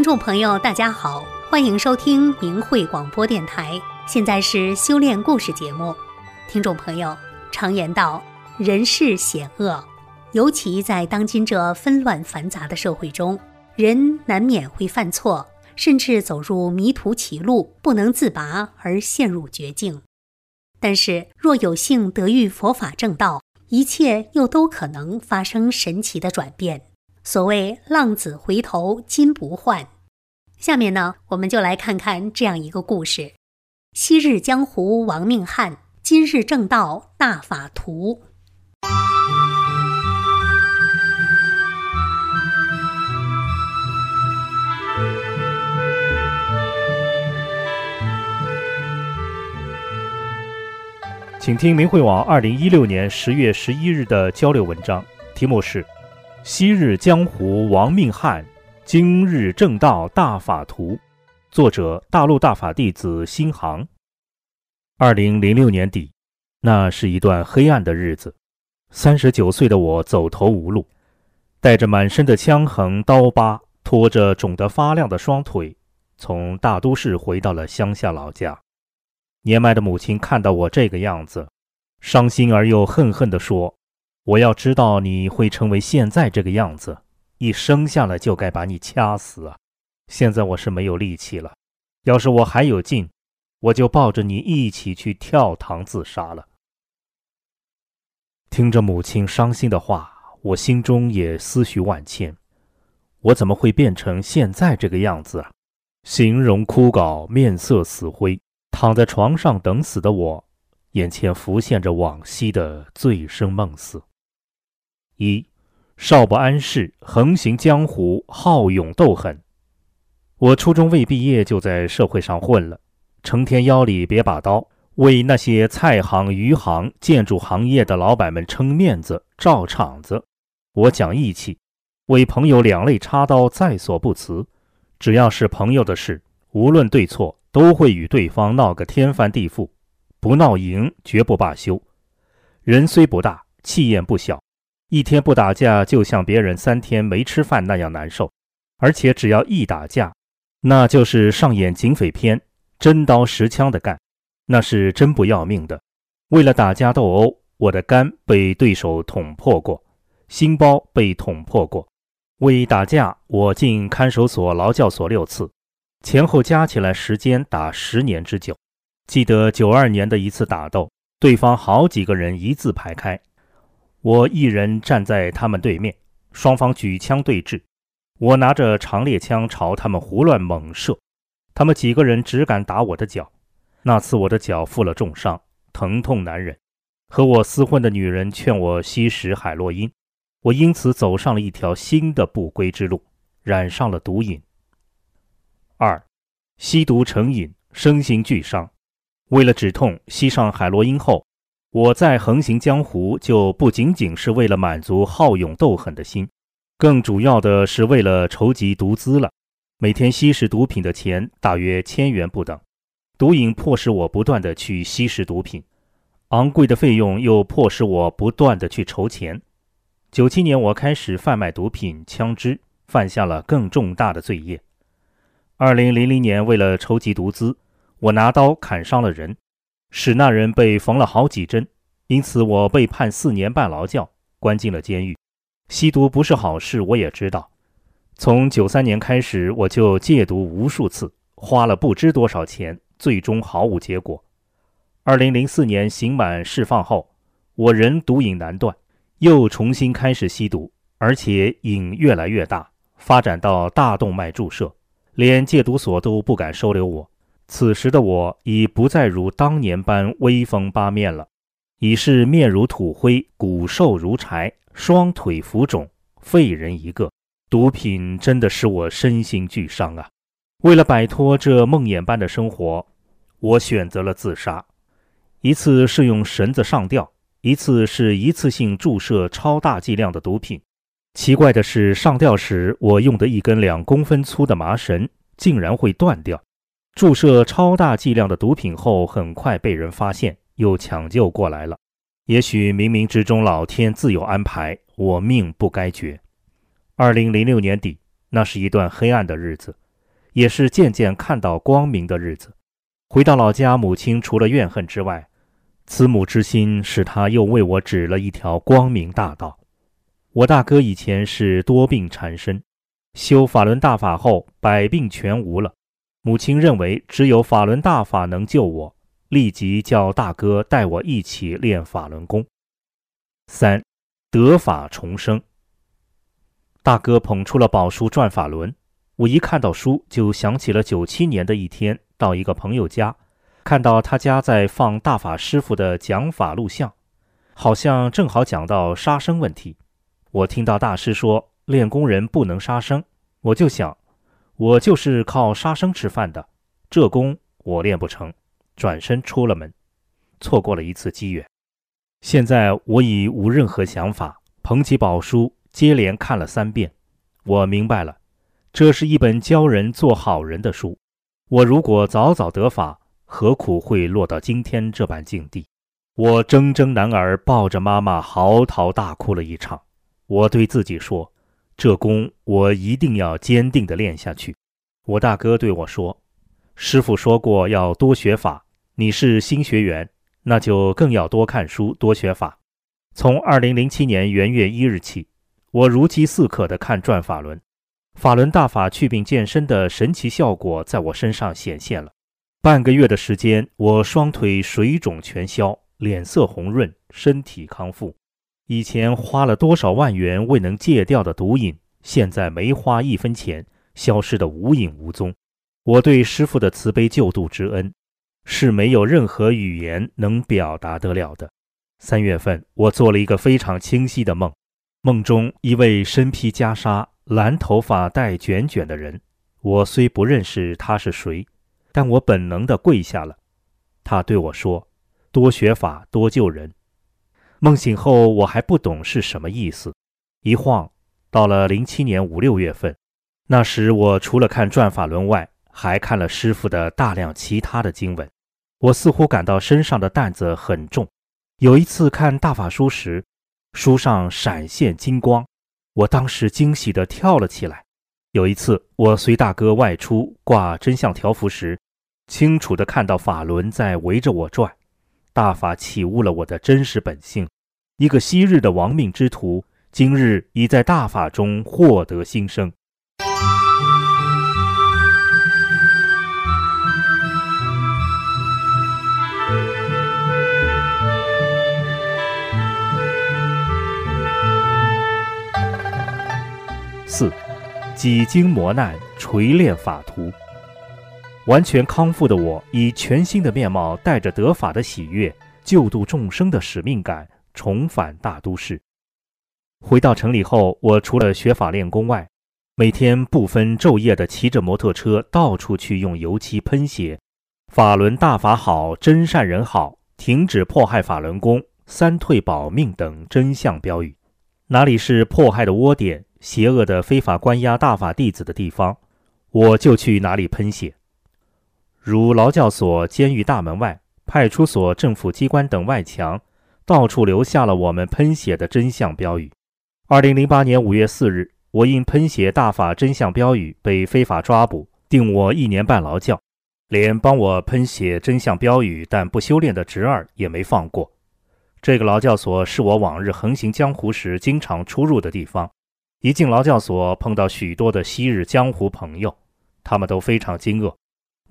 听众朋友，大家好，欢迎收听明慧广播电台。现在是修炼故事节目。听众朋友，常言道，人世险恶，尤其在当今这纷乱繁杂的社会中，人难免会犯错，甚至走入迷途歧路，不能自拔而陷入绝境。但是，若有幸得遇佛法正道，一切又都可能发生神奇的转变。所谓浪子回头金不换。下面呢，我们就来看看这样一个故事：昔日江湖亡命汉，今日正道大法图。请听明慧网二零一六年十月十一日的交流文章，题目是。昔日江湖亡命汉，今日正道大法图。作者：大陆大法弟子新航。二零零六年底，那是一段黑暗的日子。三十九岁的我走投无路，带着满身的枪痕刀疤，拖着肿得发亮的双腿，从大都市回到了乡下老家。年迈的母亲看到我这个样子，伤心而又恨恨地说。我要知道你会成为现在这个样子，一生下来就该把你掐死啊！现在我是没有力气了，要是我还有劲，我就抱着你一起去跳塘自杀了。听着母亲伤心的话，我心中也思绪万千。我怎么会变成现在这个样子啊？形容枯槁，面色死灰，躺在床上等死的我，眼前浮现着往昔的醉生梦死。一少不谙世，横行江湖，好勇斗狠。我初中未毕业就在社会上混了，成天腰里别把刀，为那些菜行、鱼行、建筑行业的老板们撑面子、罩场子。我讲义气，为朋友两肋插刀在所不辞。只要是朋友的事，无论对错，都会与对方闹个天翻地覆，不闹赢绝不罢休。人虽不大，气焰不小。一天不打架，就像别人三天没吃饭那样难受，而且只要一打架，那就是上演警匪片，真刀实枪的干，那是真不要命的。为了打架斗殴，我的肝被对手捅破过，心包被捅破过。为打架，我进看守所、劳教所六次，前后加起来时间达十年之久。记得九二年的一次打斗，对方好几个人一字排开。我一人站在他们对面，双方举枪对峙。我拿着长猎枪朝他们胡乱猛射，他们几个人只敢打我的脚。那次我的脚负了重伤，疼痛难忍。和我厮混的女人劝我吸食海洛因，我因此走上了一条新的不归之路，染上了毒瘾。二，吸毒成瘾，身心俱伤。为了止痛，吸上海洛因后。我在横行江湖，就不仅仅是为了满足好勇斗狠的心，更主要的是为了筹集毒资了。每天吸食毒品的钱大约千元不等，毒瘾迫使我不断的去吸食毒品，昂贵的费用又迫使我不断的去筹钱。九七年，我开始贩卖毒品、枪支，犯下了更重大的罪业。二零零零年，为了筹集毒资，我拿刀砍伤了人。使那人被缝了好几针，因此我被判四年半劳教，关进了监狱。吸毒不是好事，我也知道。从九三年开始，我就戒毒无数次，花了不知多少钱，最终毫无结果。二零零四年刑满释放后，我仍毒瘾难断，又重新开始吸毒，而且瘾越来越大，发展到大动脉注射，连戒毒所都不敢收留我。此时的我已不再如当年般威风八面了，已是面如土灰、骨瘦如柴、双腿浮肿、废人一个。毒品真的使我身心俱伤啊！为了摆脱这梦魇般的生活，我选择了自杀。一次是用绳子上吊，一次是一次性注射超大剂量的毒品。奇怪的是，上吊时我用的一根两公分粗的麻绳竟然会断掉。注射超大剂量的毒品后，很快被人发现，又抢救过来了。也许冥冥之中，老天自有安排，我命不该绝。二零零六年底，那是一段黑暗的日子。也是渐渐看到光明的日子。回到老家，母亲除了怨恨之外，慈母之心使她又为我指了一条光明大道。我大哥以前是多病缠身，修法轮大法后，百病全无了。母亲认为只有法轮大法能救我，立即叫大哥带我一起练法轮功。三，得法重生。大哥捧出了宝书《转法轮》，我一看到书，就想起了九七年的一天，到一个朋友家，看到他家在放大法师傅的讲法录像，好像正好讲到杀生问题。我听到大师说练功人不能杀生，我就想，我就是靠杀生吃饭的，这功我练不成，转身出了门，错过了一次机缘。现在我已无任何想法，捧起宝书接连看了三遍，我明白了，这是一本教人做好人的书。我如果早早得法，何苦会落到今天这般境地？我铮铮男儿抱着妈妈嚎啕大哭了一场。我对自己说：“这功我一定要坚定地练下去。”我大哥对我说：“师傅说过要多学法，你是新学员，那就更要多看书、多学法。”从二零零七年元月一日起，我如饥似渴地看《转法轮》，法轮大法祛病健身的神奇效果在我身上显现了。半个月的时间，我双腿水肿全消，脸色红润，身体康复。以前花了多少万元未能戒掉的毒瘾，现在没花一分钱，消失得无影无踪。我对师傅的慈悲救度之恩，是没有任何语言能表达得了的。三月份，我做了一个非常清晰的梦，梦中一位身披袈裟、蓝头发、带卷卷的人，我虽不认识他是谁，但我本能地跪下了。他对我说：“多学法，多救人。”梦醒后，我还不懂是什么意思。一晃到了零七年五六月份，那时我除了看《转法轮》外，还看了师傅的大量其他的经文。我似乎感到身上的担子很重。有一次看大法书时，书上闪现金光，我当时惊喜地跳了起来。有一次我随大哥外出挂真相条幅时，清楚地看到法轮在围着我转。大法启悟了我的真实本性，一个昔日的亡命之徒，今日已在大法中获得新生。四，几经磨难，锤炼法图。完全康复的我，以全新的面貌，带着得法的喜悦、救度众生的使命感，重返大都市。回到城里后，我除了学法练功外，每天不分昼夜地骑着摩托车到处去用油漆喷写“法轮大法好，真善人好，停止迫害法轮功，三退保命”等真相标语。哪里是迫害的窝点、邪恶的非法关押大法弟子的地方，我就去哪里喷写。如劳教所、监狱大门外、派出所、政府机关等外墙，到处留下了我们喷写的真相标语。二零零八年五月四日，我因喷写大法真相标语被非法抓捕，定我一年半劳教，连帮我喷写真相标语但不修炼的侄儿也没放过。这个劳教所是我往日横行江湖时经常出入的地方。一进劳教所，碰到许多的昔日江湖朋友，他们都非常惊愕。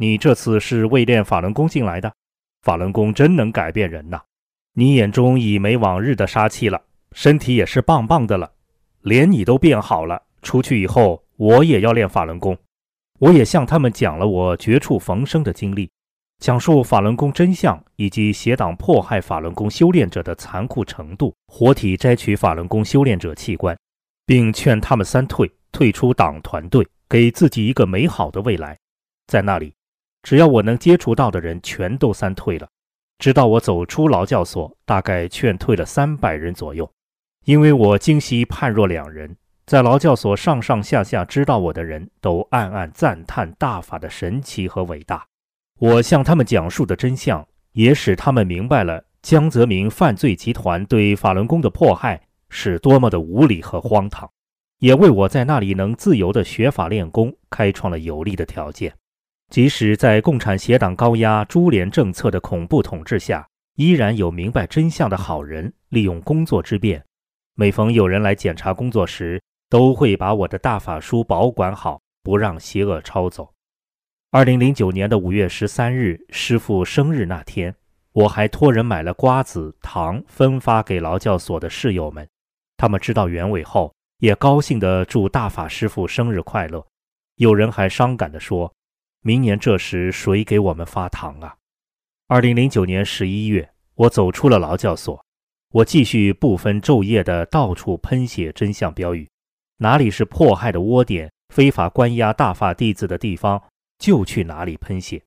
你这次是为练法轮功进来的，法轮功真能改变人呐！你眼中已没往日的杀气了，身体也是棒棒的了，连你都变好了。出去以后，我也要练法轮功。我也向他们讲了我绝处逢生的经历，讲述法轮功真相以及邪党迫害法轮功修炼者的残酷程度，活体摘取法轮功修炼者器官，并劝他们三退，退出党团队，给自己一个美好的未来。在那里。只要我能接触到的人全都三退了，直到我走出劳教所，大概劝退了三百人左右。因为我今夕判若两人，在劳教所上上下下知道我的人都暗暗赞叹大法的神奇和伟大。我向他们讲述的真相，也使他们明白了江泽民犯罪集团对法轮功的迫害是多么的无理和荒唐。也为我在那里能自由的学法练功开创了有利的条件。即使在共产邪党高压株连政策的恐怖统治下，依然有明白真相的好人利用工作之便，每逢有人来检查工作时，都会把我的大法书保管好，不让邪恶抄走。二零零九年的五月十三日，师傅生日那天，我还托人买了瓜子、糖，分发给劳教所的室友们。他们知道原委后。也高兴地祝大法师傅生日快乐，有人还伤感地说：“明年这时谁给我们发糖啊？”二零零九年十一月，我走出了劳教所，我继续不分昼夜的到处喷写真相标语，哪里是迫害的窝点、非法关押大法弟子的地方，就去哪里喷写。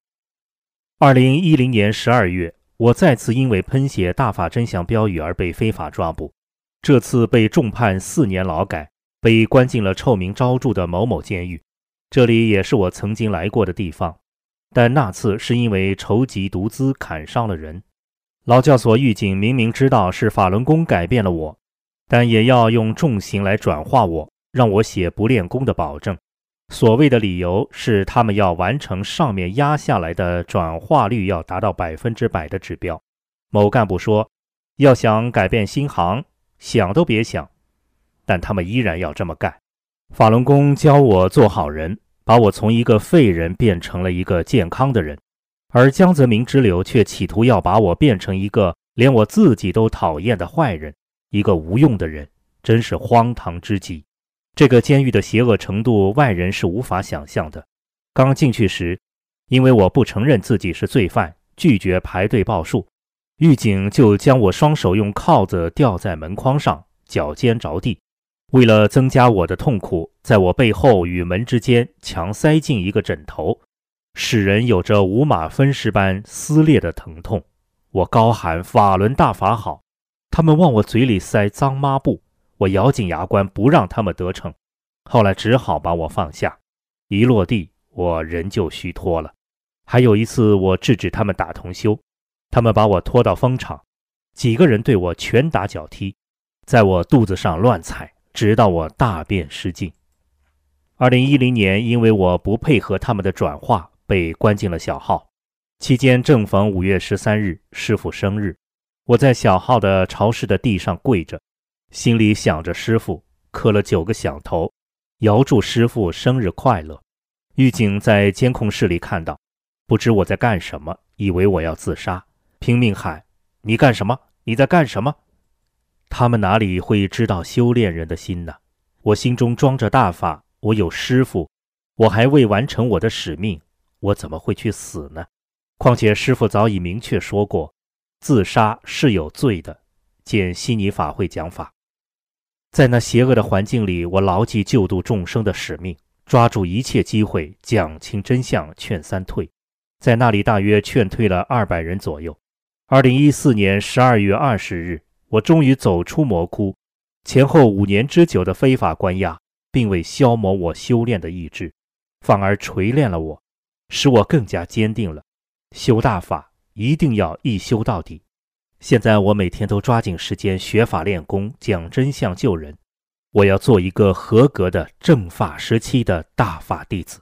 二零一零年十二月，我再次因为喷写大法真相标语而被非法抓捕。这次被重判四年劳改，被关进了臭名昭著的某某监狱。这里也是我曾经来过的地方，但那次是因为筹集毒资砍伤了人。劳教所狱警明明知道是法轮功改变了我，但也要用重刑来转化我，让我写不练功的保证。所谓的理由是他们要完成上面压下来的转化率要达到百分之百的指标。某干部说，要想改变新行。想都别想，但他们依然要这么干。法轮功教我做好人，把我从一个废人变成了一个健康的人，而江泽民之流却企图要把我变成一个连我自己都讨厌的坏人，一个无用的人，真是荒唐之极。这个监狱的邪恶程度，外人是无法想象的。刚进去时，因为我不承认自己是罪犯，拒绝排队报数。狱警就将我双手用铐子吊在门框上，脚尖着地。为了增加我的痛苦，在我背后与门之间强塞进一个枕头，使人有着五马分尸般撕裂的疼痛。我高喊“法轮大法好”，他们往我嘴里塞脏抹布，我咬紧牙关不让他们得逞。后来只好把我放下。一落地，我人就虚脱了。还有一次，我制止他们打同修。他们把我拖到风场，几个人对我拳打脚踢，在我肚子上乱踩，直到我大便失禁。二零一零年，因为我不配合他们的转化，被关进了小号。期间正逢五月十三日师傅生日，我在小号的潮湿的地上跪着，心里想着师傅，磕了九个响头，遥祝师傅生日快乐。狱警在监控室里看到，不知我在干什么，以为我要自杀。拼命喊：“你干什么？你在干什么？”他们哪里会知道修炼人的心呢？我心中装着大法，我有师傅，我还未完成我的使命，我怎么会去死呢？况且师傅早已明确说过，自杀是有罪的。见悉尼法会讲法，在那邪恶的环境里，我牢记救度众生的使命，抓住一切机会讲清真相，劝三退。在那里，大约劝退了二百人左右。二零一四年十二月二十日，我终于走出魔窟。前后五年之久的非法关押，并未消磨我修炼的意志，反而锤炼了我，使我更加坚定了修大法一定要一修到底。现在我每天都抓紧时间学法练功，讲真相救人。我要做一个合格的正法时期的大法弟子。